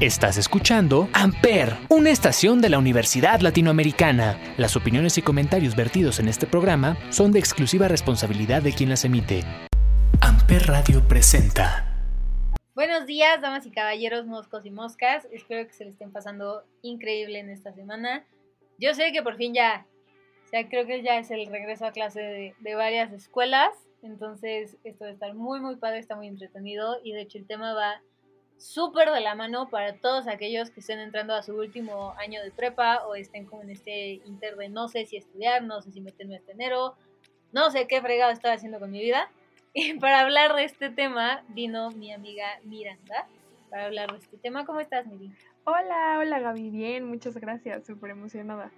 Estás escuchando Amper, una estación de la Universidad Latinoamericana. Las opiniones y comentarios vertidos en este programa son de exclusiva responsabilidad de quien las emite. Amper Radio presenta. Buenos días, damas y caballeros, moscos y moscas. Espero que se le estén pasando increíble en esta semana. Yo sé que por fin ya, o sea, creo que ya es el regreso a clase de, de varias escuelas. Entonces, esto va a estar muy, muy padre, está muy entretenido. Y de hecho, el tema va súper de la mano para todos aquellos que estén entrando a su último año de prepa o estén como en este inter de no sé si estudiar, no sé si meterme este enero, no sé qué fregado estaba haciendo con mi vida. Y para hablar de este tema vino mi amiga Miranda para hablar de este tema. ¿Cómo estás, Miri? Hola, hola Gaby, bien, muchas gracias, súper emocionada.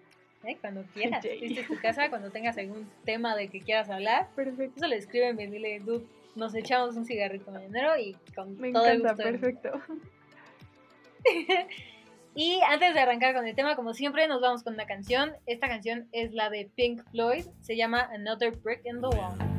¿Eh? Cuando quieras, viste tu casa, cuando tengas algún tema de que quieras hablar, Perfecto. eso le escriben, dile, dude, nos echamos un cigarrito mañanero y con Me todo el encanta, gusto del mundo. perfecto. Y antes de arrancar con el tema, como siempre, nos vamos con una canción. Esta canción es la de Pink Floyd, se llama Another Brick in the Wall.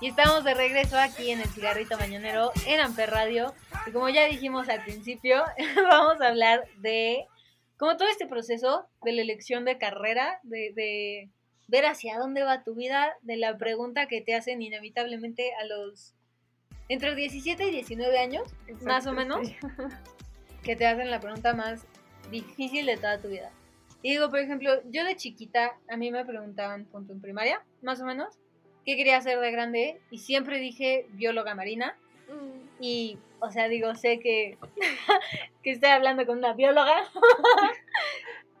Y estamos de regreso aquí en el cigarrito mañanero en Amper Radio. Y como ya dijimos al principio, vamos a hablar de como todo este proceso de la elección de carrera, de, de ver hacia dónde va tu vida, de la pregunta que te hacen inevitablemente a los entre 17 y 19 años, más o menos, sí. que te hacen la pregunta más difícil de toda tu vida. Y digo, por ejemplo, yo de chiquita, a mí me preguntaban, punto en primaria, más o menos, qué quería hacer de grande, y siempre dije bióloga marina. Mm, Y, o sea, digo, sé que, que estoy hablando con una bióloga.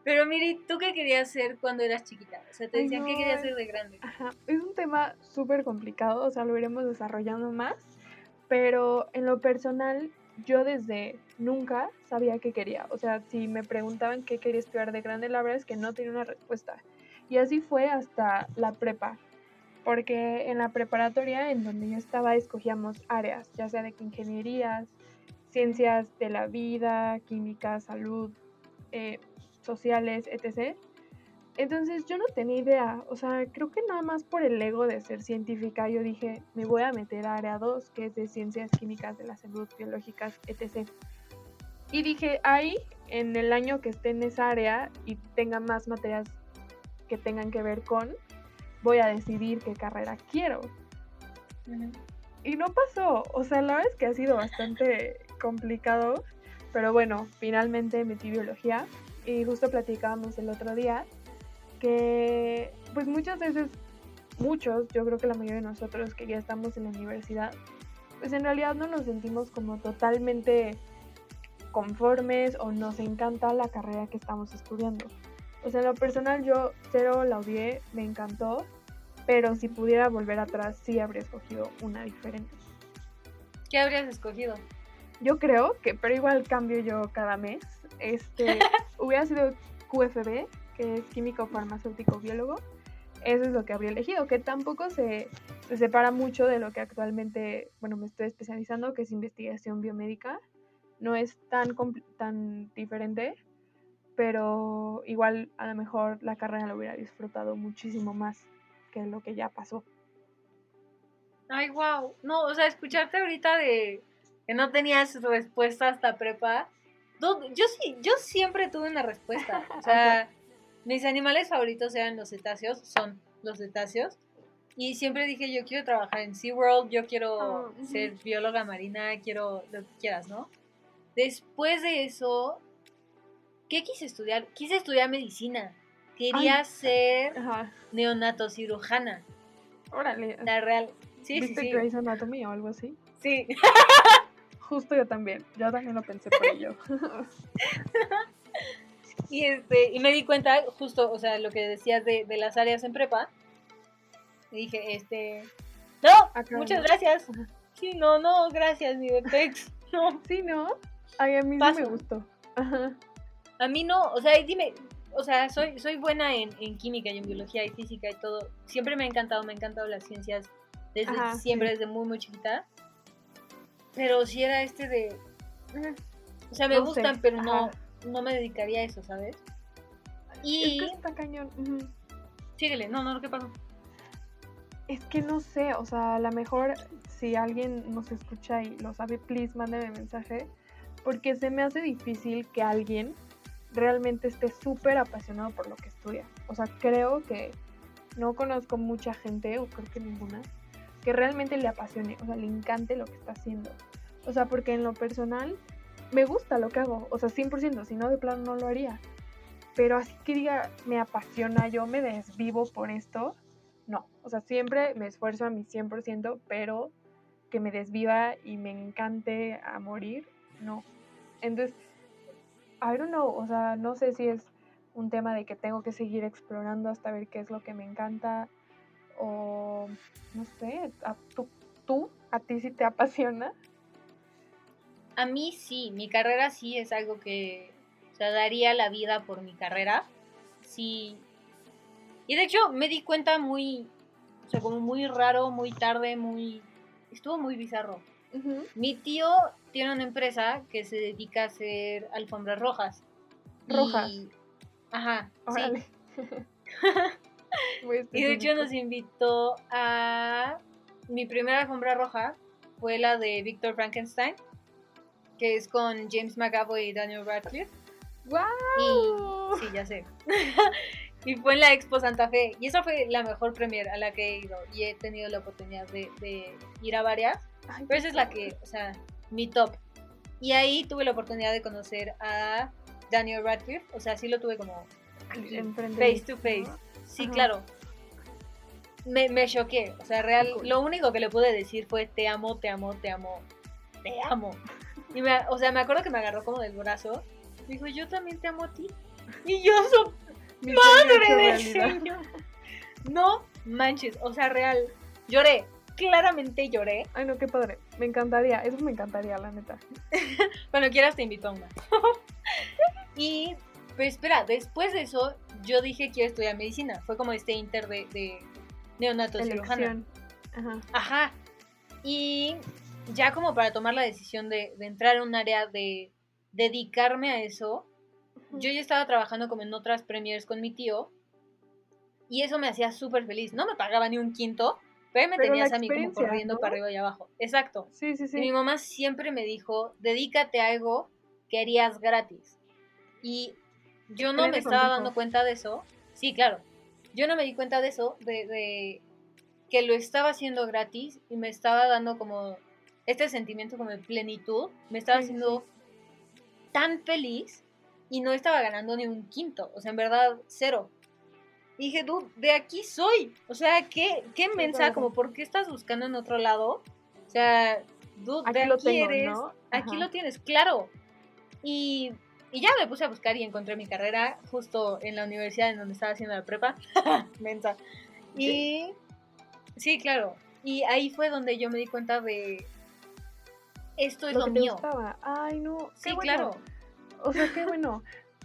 Pero Miri, ¿tú qué querías hacer cuando eras chiquita? O sea, te decían, ¿qué no, querías es- hacer de grande? Ajá, es un tema súper complicado, o sea, lo iremos desarrollando más, pero en lo personal, yo desde nunca sabía qué quería. O sea, si me preguntaban qué quería estudiar de grande, la verdad es que no tenía una respuesta. Y así fue hasta la prepa, porque en la preparatoria en donde yo estaba escogíamos áreas, ya sea de ingenierías, ciencias de la vida, química, salud, eh, sociales, etc. Entonces yo no tenía idea, o sea, creo que nada más por el ego de ser científica yo dije, me voy a meter a área 2, que es de ciencias químicas de la salud, biológicas, etc. Y dije, ahí, en el año que esté en esa área y tenga más materias que tengan que ver con, voy a decidir qué carrera quiero. Y no pasó, o sea, la verdad es que ha sido bastante complicado, pero bueno, finalmente metí biología y justo platicábamos el otro día que pues muchas veces, muchos, yo creo que la mayoría de nosotros que ya estamos en la universidad, pues en realidad no nos sentimos como totalmente conformes o nos encanta la carrera que estamos estudiando. O sea, en lo personal yo cero la odié, me encantó, pero si pudiera volver atrás sí habría escogido una diferente. ¿Qué habrías escogido? Yo creo que, pero igual cambio yo cada mes. Este, hubiera sido QFB, que es químico farmacéutico biólogo. Eso es lo que habría elegido, que tampoco se, se separa mucho de lo que actualmente, bueno, me estoy especializando, que es investigación biomédica. No es tan, tan diferente, pero igual a lo mejor la carrera la hubiera disfrutado muchísimo más que lo que ya pasó. Ay, wow. No, o sea, escucharte ahorita de que no tenías respuesta hasta prepa. yo sí, yo siempre tuve una respuesta. O sea, mis animales favoritos eran los cetáceos, son los cetáceos. Y siempre dije, yo quiero trabajar en SeaWorld, yo quiero Ah, ser bióloga marina, quiero lo que quieras, ¿no? Después de eso, ¿qué quise estudiar? Quise estudiar medicina. Quería Ay. ser Ajá, neonatocirujana, órale. la real. Sí, sí, ¿Viste sí. Grey's Anatomy o algo así? Sí. Justo yo también, yo también lo pensé por ello. Y, este, y me di cuenta, justo, o sea, lo que decías de, de las áreas en prepa. Y dije, este. No, Acá muchas no. gracias. Sí, no, no, gracias, mi Vertex. No, sí, ¿no? Ay, a mí sí me gustó. Ajá. A mí no, o sea, dime, o sea, soy, soy buena en, en química y en biología y física y todo. Siempre me ha encantado, me han encantado las ciencias desde Ajá, siempre, sí. desde muy, muy chiquita. Pero si era este de. mm, O sea, me No sé, gustan, pero no, ajá. no me dedicaría a eso, ¿sabes? Es Y. que está cañón. Síguele, no, no, ¿qué pasó? Es que no sé, o sea, a lo mejor si alguien nos escucha y lo sabe, please mándeme mensaje, porque se me hace difícil que alguien realmente esté súper apasionado por lo que estudia. O sea, creo que no conozco mucha gente, o creo que ninguna, que realmente le apasione, o sea, le encante lo que está haciendo. O sea, porque en lo personal me gusta lo que hago, o sea, 100%, si no de plano no lo haría. Pero así que diga, me apasiona, yo me desvivo por esto, no. O sea, siempre me esfuerzo a mi 100%, pero que me desviva y me encante a morir, no. Entonces, I don't know, o sea, no sé si es un tema de que tengo que seguir explorando hasta ver qué es lo que me encanta o no sé, a, tú, tú, a ti sí te apasiona. A mí sí, mi carrera sí es algo que, o sea, daría la vida por mi carrera. Sí. Y de hecho me di cuenta muy, o sea, como muy raro, muy tarde, muy... Estuvo muy bizarro. Mi tío tiene una empresa que se dedica a hacer alfombras rojas. Y- Rojas. Ajá, sí. Órale. Y de hecho nos invitó a mi primera alfombra roja fue la de Victor Frankenstein, que es con James McAvoy y Daniel Radcliffe. Y sí, ya sé. y fue en la Expo Santa Fe. Y esa fue la mejor premier a la que he ido. Y he tenido la oportunidad de, de ir a varias. Ay, Pero esa es la que, o sea, mi top. Y ahí tuve la oportunidad de conocer a Daniel Radcliffe. O sea, sí lo tuve como face to face. ¿no? Sí, Ajá. claro. Me, me choqué. O sea, real. Cool. Lo único que le pude decir fue te amo, te amo, te amo, te amo. Y me, o sea, me acuerdo que me agarró como del brazo. Me dijo, yo también te amo a ti. Y yo soy Mi madre del señor. No manches. O sea, real. Lloré. Claramente lloré. Ay, no, qué padre. Me encantaría, eso me encantaría, la neta. Cuando quieras te invito a una. y, pero espera, después de eso, yo dije quiero estudiar medicina. Fue como este inter de, de neonato cirujana. Ajá. Ajá. Y ya como para tomar la decisión de, de entrar en un área de dedicarme a eso, yo ya estaba trabajando como en otras premiers con mi tío. Y eso me hacía súper feliz. No me pagaba ni un quinto, pero me Pero tenías a mí como corriendo ¿no? para arriba y abajo. Exacto. Sí, sí, Y mi sí. mamá siempre me dijo, dedícate a algo que harías gratis. Y yo no me estaba dando cuenta de eso. Sí, claro. Yo no me di cuenta de eso, de, de que lo estaba haciendo gratis y me estaba dando como este sentimiento como de plenitud. Me estaba Sí, sí, haciendo tan feliz y no estaba ganando ni un quinto. O sea, en verdad, cero. Y dije, dude, de aquí soy. O sea, qué, qué mensa, como, ¿por qué estás buscando en otro lado? O sea, dude, Aquí de lo aquí tengo, eres. ¿no? Aquí lo tienes, claro. Y, y ya me puse a buscar y encontré mi carrera justo en la universidad en donde estaba haciendo la prepa. mensa. Y sí, claro. Y ahí fue donde yo me di cuenta de esto es lo, que te mío. Ay, no. Sí, bueno. claro. O sea, qué bueno.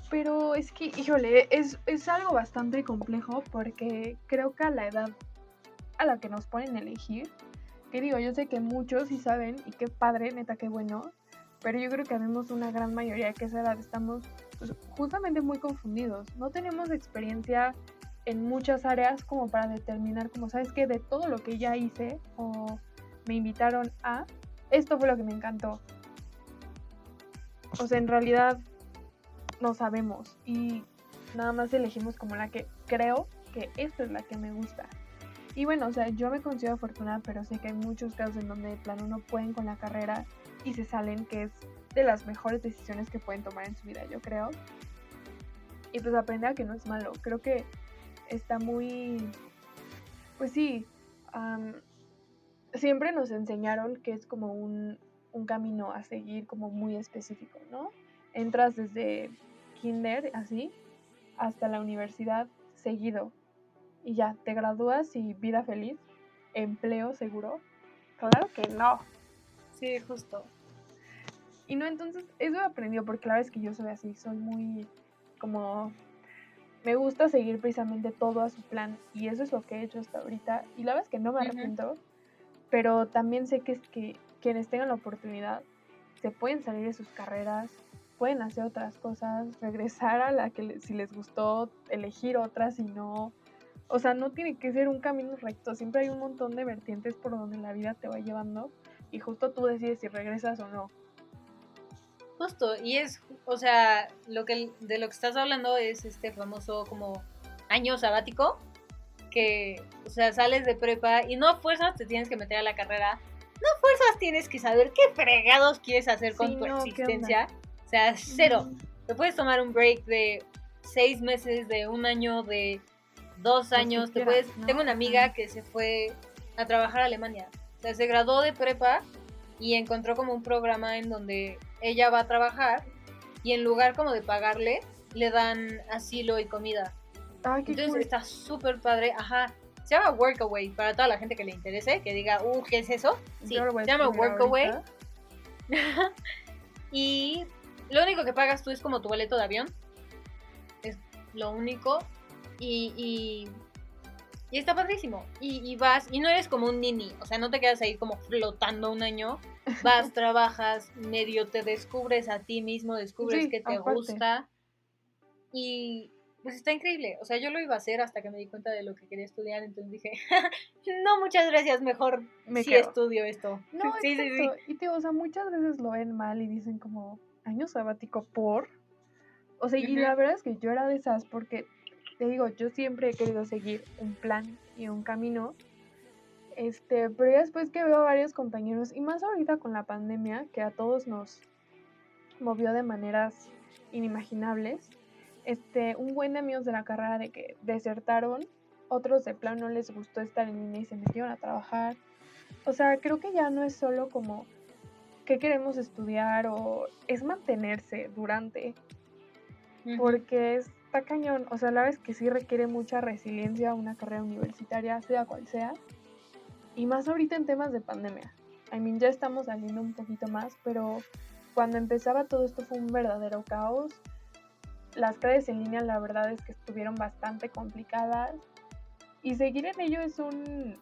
Pero es que, híjole, es, es algo bastante complejo porque creo que a la edad a la que nos ponen a elegir, que digo, yo sé que muchos sí saben y qué padre, neta, qué bueno, pero yo creo que habemos una gran mayoría que a esa edad estamos pues, justamente muy confundidos. No tenemos experiencia en muchas áreas como para determinar, como sabes que de todo lo que ya hice o me invitaron a, esto fue lo que me encantó. O sea, en realidad no sabemos y nada más elegimos como la que creo que esta es la que me gusta. Y bueno, o sea, yo me considero afortunada, pero sé que hay muchos casos en donde de plano no pueden con la carrera y se salen, que es de las mejores decisiones que pueden tomar en su vida, yo creo. Y pues aprender a que no es malo. Creo que está muy... Pues sí, am, siempre nos enseñaron que es como un, un camino a seguir como muy específico, ¿no? Entras desde kinder, así, hasta la universidad seguido. Y ya, te gradúas y vida feliz, empleo seguro. Claro que no. Sí, justo. Y no, entonces, eso he aprendido porque la verdad es que yo soy así, soy muy como... Me gusta seguir precisamente todo a su plan y eso es lo que he hecho hasta ahorita. Y la verdad es que no me arrepiento, pero también sé que es que quienes tengan la oportunidad se pueden salir de sus carreras, pueden hacer otras cosas, regresar a la que si les gustó, elegir otras y no... O sea, no tiene que ser un camino recto, siempre hay un montón de vertientes por donde la vida te va llevando y justo tú decides si regresas o no. Justo, y es, o sea, lo que de lo que estás hablando es este famoso como año sabático, que, o sea, sales de prepa y no a fuerzas te tienes que meter a la carrera, no fuerzas tienes que saber qué fregados quieres hacer con Sí, tu no, ¿qué existencia, o sea, cero. Te puedes tomar un break de seis meses, de un año, de dos que años, te puedes, ¿no? tengo una amiga que se fue a trabajar a Alemania, o sea, se graduó de prepa y encontró como un programa en donde ella va a trabajar y en lugar como de pagarle, le dan asilo y comida. Ay, qué Entonces cool. está súper padre, ajá. Se llama Workaway, para toda la gente que le interese, que diga, uh, ¿qué es eso? Sí, se llama Workaway. y lo único que pagas tú es como tu boleto de avión. Es lo único. Y, y, y está padrísimo. Y, y vas, y no eres como un nini, o sea, no te quedas ahí como flotando un año. Vas, trabajas, medio te descubres a ti mismo, descubres Sí, que te aparte. gusta. Y pues está increíble. O sea, yo lo iba a hacer hasta que me di cuenta de lo que quería estudiar, entonces dije, no, muchas gracias, mejor Me sí quedo. estudio esto. No, sí, sí, sí. Y te o sea, muchas veces lo ven mal y dicen como año sabático por. O sea, y la verdad es que yo era de esas porque, te digo, yo siempre he querido seguir un plan y un camino. Este, pero ya después que veo a varios compañeros, y más ahorita con la pandemia, que a todos nos movió de maneras inimaginables, este, un buen de amigos de la carrera de que desertaron, otros de plano no les gustó estar en línea y se metieron a trabajar. O sea, creo que ya no es solo como qué queremos estudiar o es mantenerse durante, porque está cañón. O sea, la vez que sí requiere mucha resiliencia una carrera universitaria, sea cual sea. Y más ahorita en temas de pandemia. I mean, ya estamos saliendo un poquito más, pero cuando empezaba todo esto fue un verdadero caos. Las clases en línea, la verdad es que estuvieron bastante complicadas. Y seguir en ello es un,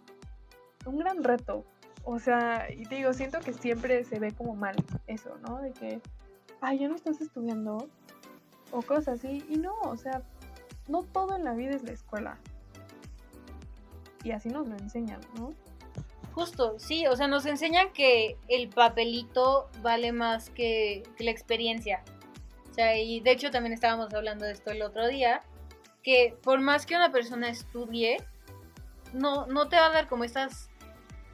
un gran reto. O sea, y te digo, siento que siempre se ve como mal eso, ¿no? De que, ay, ya no estás estudiando. O cosas así. Y no, o sea, no todo en la vida es la escuela. Y así nos lo enseñan, ¿no? Justo, sí, o sea, nos enseñan que el papelito vale más que, que la experiencia. O sea, y de hecho también estábamos hablando de esto el otro día, que por más que una persona estudie, no, no te va a dar como estas,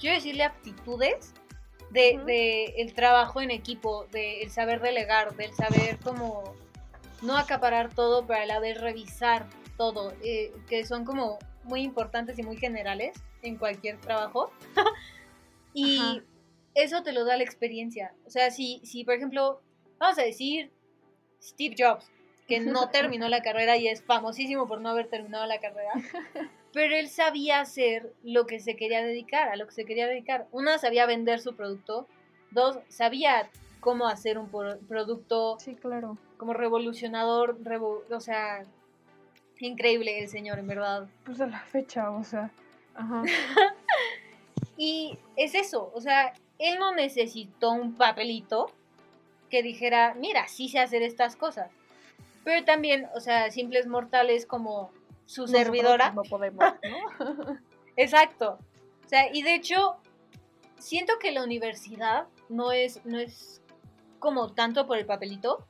quiero decirle, aptitudes de, de el trabajo en equipo, de el saber delegar, del saber como no acaparar todo, pero a la vez revisar todo, eh, que son como muy importantes y muy generales en cualquier trabajo. y Ajá. eso te lo da la experiencia. O sea, si, si por ejemplo, vamos a decir Steve Jobs, que no terminó la carrera y es famosísimo por no haber terminado la carrera, pero él sabía hacer lo que se quería dedicar, a lo que se quería dedicar. Una, sabía vender su producto. Dos, sabía cómo hacer un pro- producto Sí, claro. como revolucionador, revo- o sea, increíble el señor, en verdad. Pues a la fecha, o sea. Ajá. Y es eso, o sea, él no necesitó un papelito que dijera, mira, sí sé hacer estas cosas. Pero también, o sea, simples mortales como su Nosotros servidora. No podemos, ¿no? Exacto. O sea, y de hecho, siento que la universidad no es, no es como tanto por el papelito,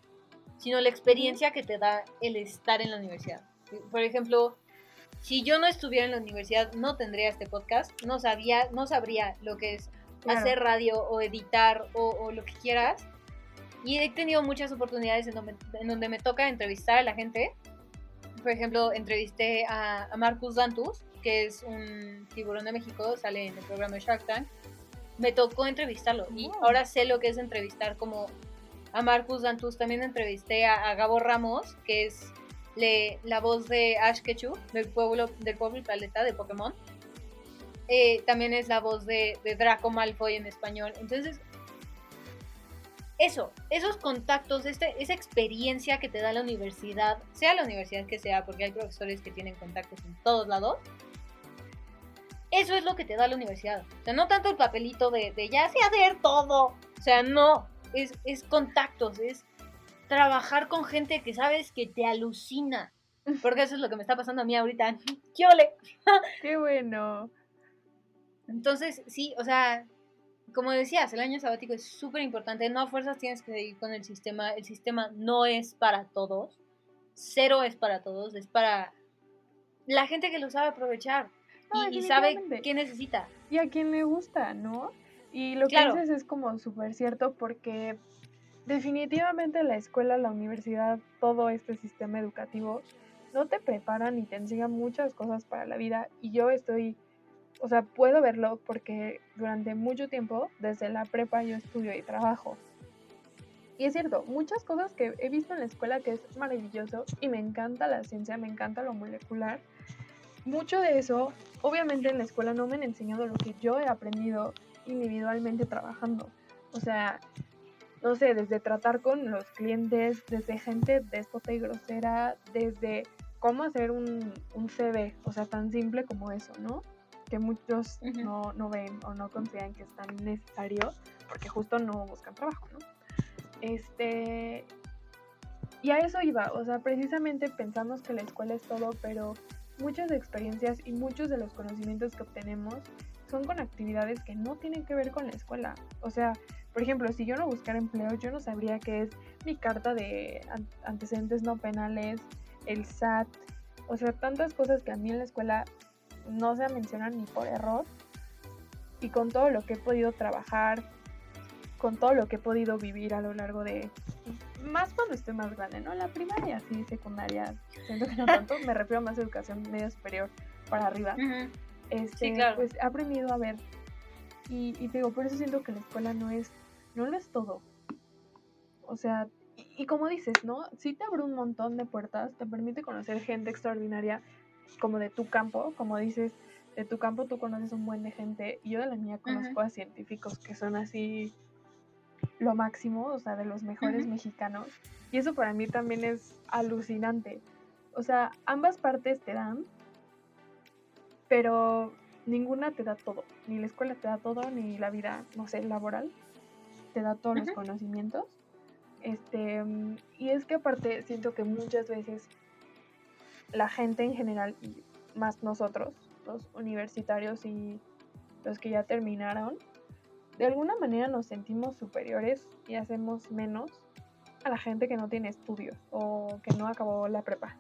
sino la experiencia que te da el estar en la universidad. Por ejemplo, si yo no estuviera en la universidad, no tendría este podcast, no sabía, no sabría lo que es Claro. hacer radio o editar o, o lo que quieras. Y he tenido muchas oportunidades en donde, en donde me toca entrevistar a la gente. Por ejemplo, entrevisté a, a Marcus Dantus, que es un tiburón de México, sale en el programa Shark Tank. Me tocó entrevistarlo y Wow. ahora sé lo que es entrevistar como a Marcus Dantus. También entrevisté a, a Gabo Ramos, que es le- la voz de Ash Ketchum, del pueblo, del pueblo y planeta de Pokémon. Eh, también es la voz de, de Draco Malfoy en español. Entonces, eso, esos contactos, este, esa experiencia que te da la universidad, sea la universidad que sea, porque hay profesores que tienen contactos en todos lados, eso es lo que te da la universidad. O sea, no tanto el papelito de, de ya sé hacer todo. O sea, no, es, es contactos, es trabajar con gente que sabes que te alucina. Porque eso es lo que me está pasando a mí ahorita. ¡Qué ole! Qué bueno. Entonces, sí, o sea, como decías, el año sabático es súper importante. No a fuerzas tienes que seguir con el sistema. El sistema no es para todos. Cero es para todos. Es para la gente que lo sabe aprovechar. No, y, y sabe qué necesita. Y a quien le gusta, ¿no? Y lo que dices es como súper cierto porque definitivamente la escuela, la universidad, todo este sistema educativo no te preparan ni te enseñan muchas cosas para la vida. Y yo estoy, o sea, puedo verlo porque durante mucho tiempo, desde la prepa, yo estudio y trabajo. Y es cierto, muchas cosas que he visto en la escuela que es maravilloso y me encanta la ciencia, me encanta lo molecular. Mucho de eso, obviamente en la escuela no me han enseñado lo que yo he aprendido individualmente trabajando. O sea, no sé, desde tratar con los clientes, desde gente déspota y grosera, desde cómo hacer un, un CV, o sea, tan simple como eso, ¿no? Que muchos no, no ven o no consideran que es tan necesario porque justo no buscan trabajo, ¿no? Este. y a eso iba, o sea, precisamente pensamos que la escuela es todo, pero muchas experiencias y muchos de los conocimientos que obtenemos son con actividades que no tienen que ver con la escuela. O sea, por ejemplo, si yo no buscara empleo, yo no sabría qué es mi carta de an- antecedentes no penales, el SAT, o sea, tantas cosas que a mí en la escuela no se mencionan ni por error. Y con todo lo que he podido trabajar, con todo lo que he podido vivir a lo largo de... Más cuando estoy más grande, ¿no? La primaria, sí, secundaria, siento que no tanto, me refiero más a educación media superior para arriba Ujú. este, Sí, claro. pues he aprendido a ver. Y, y te digo, por eso siento que la escuela no es, no lo es todo. O sea, y, y como dices, ¿no? Sí te abre un montón de puertas, te permite conocer gente extraordinaria, como de tu campo, como dices, de tu campo tú conoces un buen de gente, y yo de la mía conozco a científicos que son así lo máximo, o sea, de los mejores Ujú. mexicanos. Y eso para mí también es alucinante. O sea, ambas partes te dan, pero ninguna te da todo. Ni la escuela te da todo, ni la vida, no sé, laboral te da todos los Ujú. conocimientos. Este, y es que aparte siento que muchas veces la gente en general, y más nosotros, los universitarios y los que ya terminaron, de alguna manera nos sentimos superiores y hacemos menos a la gente que no tiene estudios o que no acabó la prepa.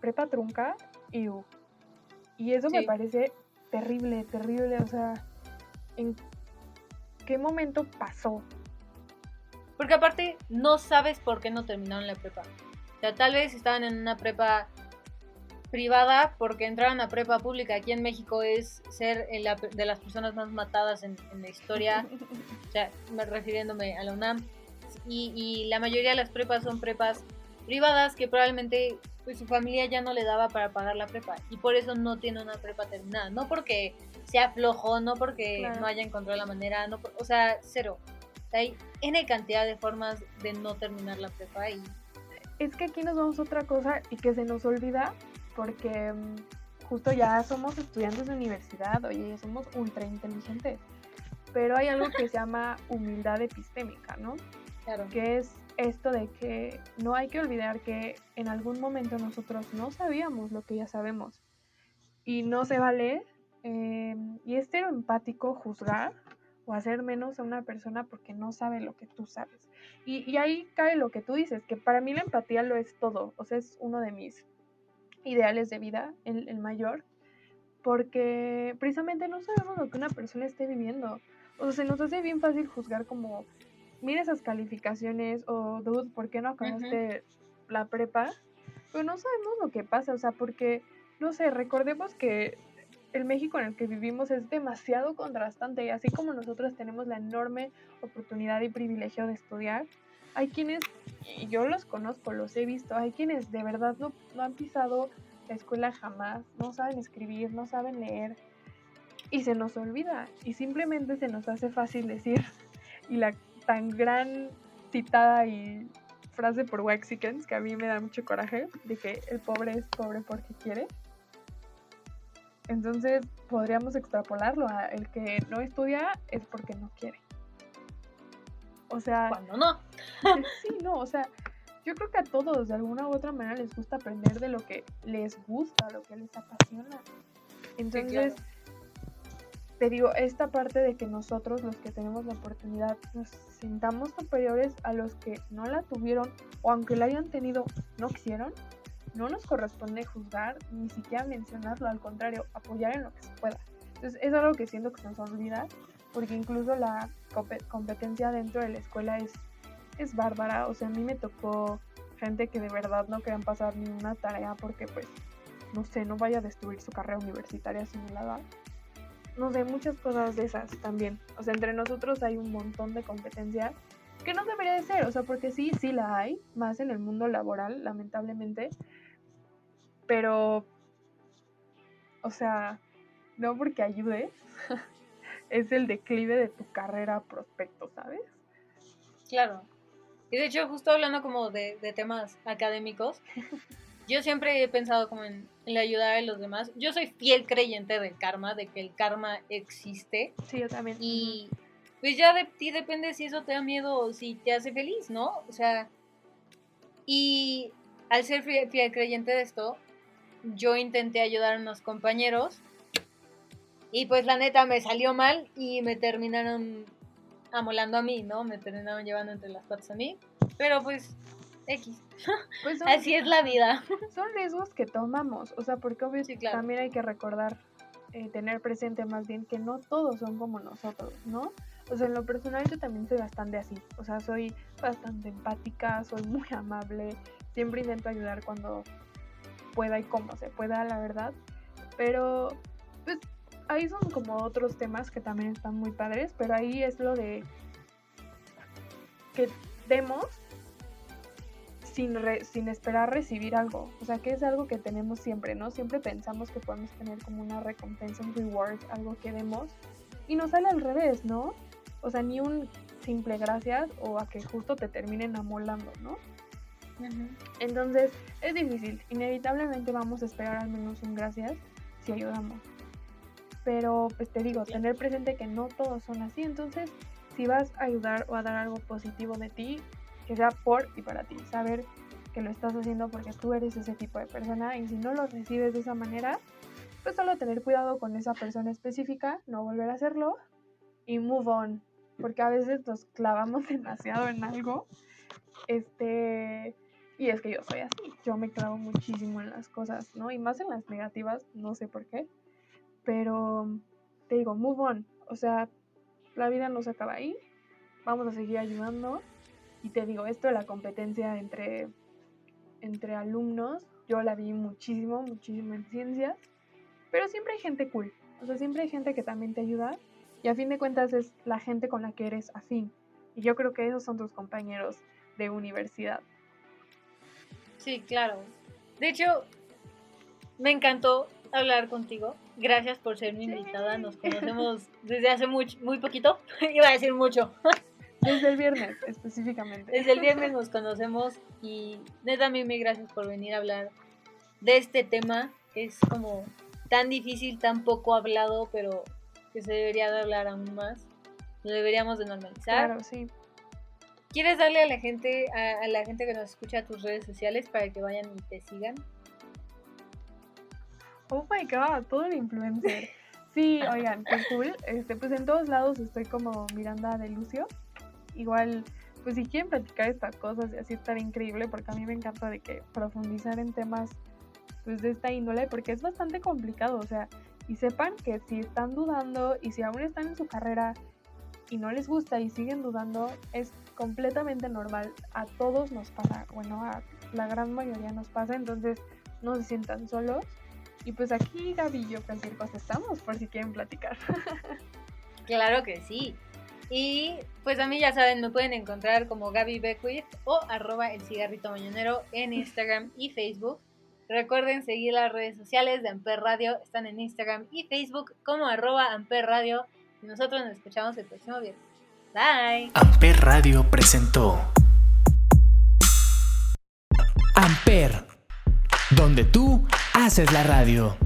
Prepa trunca y U. Y eso me parece terrible, terrible. O sea, ¿en qué momento pasó? Porque aparte no sabes por qué no terminaron la prepa. O sea, tal vez estaban en una prepa privada porque entrar a una prepa pública aquí en México es ser el- la- de las personas más matadas en, en la historia, o sea, me- refiriéndome a la UNAM. Y, y la mayoría de las prepas son prepas privadas que probablemente pues, su familia ya no le daba para pagar la prepa y por eso no tiene una prepa terminada. No porque sea flojo, no porque Claro. no haya encontrado la manera, no por- o sea, cero. Hay N cantidad de formas de no terminar la prepa y Es que aquí nos vamos a otra cosa y que se nos olvida porque mm, justo ya somos estudiantes de universidad, oye, somos ultra inteligentes. Pero hay algo que se llama humildad epistémica, ¿no? claro. que es esto de que no hay que olvidar que en algún momento nosotros no sabíamos lo que ya sabemos y no se vale eh, y es empático juzgar o hacer menos a una persona porque no sabe lo que tú sabes y, y ahí cae lo que tú dices que para mí la empatía lo es todo o sea es uno de mis ideales de vida el, el mayor porque precisamente no sabemos lo que una persona esté viviendo. O sea se nos hace bien fácil juzgar como mira esas calificaciones o dude, ¿por qué no acabaste la prepa? Pero no sabemos lo que pasa, o sea, porque, no sé, recordemos que el México en el que vivimos es demasiado contrastante y así como nosotros tenemos la enorme oportunidad y privilegio de estudiar, hay quienes, y yo los conozco, los he visto, hay quienes de verdad no, no han pisado la escuela jamás, no saben escribir, no saben leer y se nos olvida y simplemente se nos hace fácil decir y la tan gran citada y frase por Waxicans que a mí me da mucho coraje de que el pobre es pobre porque quiere. Entonces podríamos extrapolarlo a el que no estudia es porque no quiere. O sea, Cuando no. sí, no, o sea, yo creo que a todos de alguna u otra manera les gusta aprender de lo que les gusta, lo que les apasiona. Entonces, te digo, esta parte de que nosotros, los que tenemos la oportunidad, nos sintamos superiores a los que no la tuvieron o aunque la hayan tenido, no quisieron, no nos corresponde juzgar ni siquiera mencionarlo, al contrario, apoyar en lo que se pueda. Entonces, es algo que siento que se nos olvida, porque incluso la compe- competencia dentro de la escuela es, es bárbara. O sea, a mí me tocó gente que de verdad no querían pasar ni una tarea porque, pues, no sé, no vaya a destruir su carrera universitaria sin la da no sé, muchas cosas de esas también. O sea, entre nosotros hay un montón de competencia que no debería de ser, o sea, porque sí, sí la hay, más en el mundo laboral, lamentablemente, pero, o sea, no porque ayude, es el declive de tu carrera prospecto, ¿sabes? Claro. Y de hecho, justo hablando como de, de temas académicos, yo siempre he pensado como en, en la ayudar a los demás. Yo soy fiel creyente del karma, de que el karma existe. Sí, yo también. Y pues ya de ti depende si eso te da miedo o si te hace feliz, ¿no? O sea, Y al ser fiel, fiel creyente de esto, yo intenté ayudar a unos compañeros y pues la neta me salió mal y me terminaron amolando a mí, ¿no? Me terminaron llevando entre las patas a mí. Pero pues, X. Pues son, Así es la vida. son riesgos que tomamos, o sea, porque Sí, claro. también hay que recordar, eh, tener presente más bien que no todos son como nosotros, ¿no? O sea, en lo personal yo también soy bastante así, o sea, soy bastante empática, soy muy amable, siempre intento ayudar cuando pueda y como se pueda, la verdad, pero pues ahí son como otros temas que también están muy padres, pero ahí es lo de que demos sin, re- sin esperar recibir algo. O sea, que es algo que tenemos siempre, ¿no? Siempre pensamos que podemos tener como una recompensa, un reward, algo que demos. Y nos sale al revés, ¿no? O sea, ni un simple gracias o a que justo te terminen amolando, ¿no? Entonces, es difícil. Inevitablemente vamos a esperar al menos un gracias si ayudamos. Pero, pues te digo, tener presente que no todos son así. Entonces, si vas a ayudar o a dar algo positivo de ti, que sea por y para ti. Saber que lo estás haciendo porque tú eres ese tipo de persona y si no lo recibes de esa manera, pues solo tener cuidado con esa persona específica, no volver a hacerlo y move on. Porque a veces nos clavamos demasiado en algo. Este. Y es que yo soy así. Yo me clavo muchísimo en las cosas, ¿no? Y más en las negativas, no sé por qué. Pero te digo, move on. O sea, la vida no se acaba ahí. Vamos a seguir ayudando. Y te digo, esto de la competencia entre, entre alumnos, yo la vi muchísimo, muchísimo en ciencias. Pero siempre hay gente cool. O sea, siempre hay gente que también te ayuda. Y a fin de cuentas es la gente con la que eres afín. Y yo creo que esos son tus compañeros de universidad. Sí, claro. De hecho, me encantó hablar contigo. Gracias por ser mi invitada. Nos conocemos desde hace muy, muy poquito. Iba a decir mucho. Desde el viernes, específicamente. Desde el viernes nos conocemos y neta, mil gracias por venir a hablar de este tema que es como tan difícil, tan poco hablado, pero que se debería de hablar aún más. Lo deberíamos de normalizar. Claro, sí. ¿Quieres darle a la gente, a, a la gente que nos escucha tus redes sociales para que vayan y te sigan? Oh my god, todo el influencer. Sí, oigan, qué cool. Este, pues en todos lados estoy como Miranda de Lucio. Igual, pues si quieren platicar estas cosas y así estar increíble, porque a mí me encanta de que profundizar en temas pues de esta índole, porque es bastante complicado, o sea, y sepan que si están dudando y si aún están en su carrera y no les gusta y siguen dudando, es completamente normal. A todos nos pasa, bueno, a la gran mayoría nos pasa, entonces no se sientan solos. Y pues aquí Gaby y yo cualquier cosa estamos por si quieren platicar. Claro que sí. Y pues a mí ya saben, me pueden encontrar como Gaby Beckwith o arroba el cigarrito mañanero en Instagram y Facebook. Recuerden seguir las redes sociales de Amper Radio, están en Instagram y Facebook como arroba Amper Radio. Y nosotros nos escuchamos el próximo viernes. Bye. Amper Radio presentó Amper, donde tú haces la radio.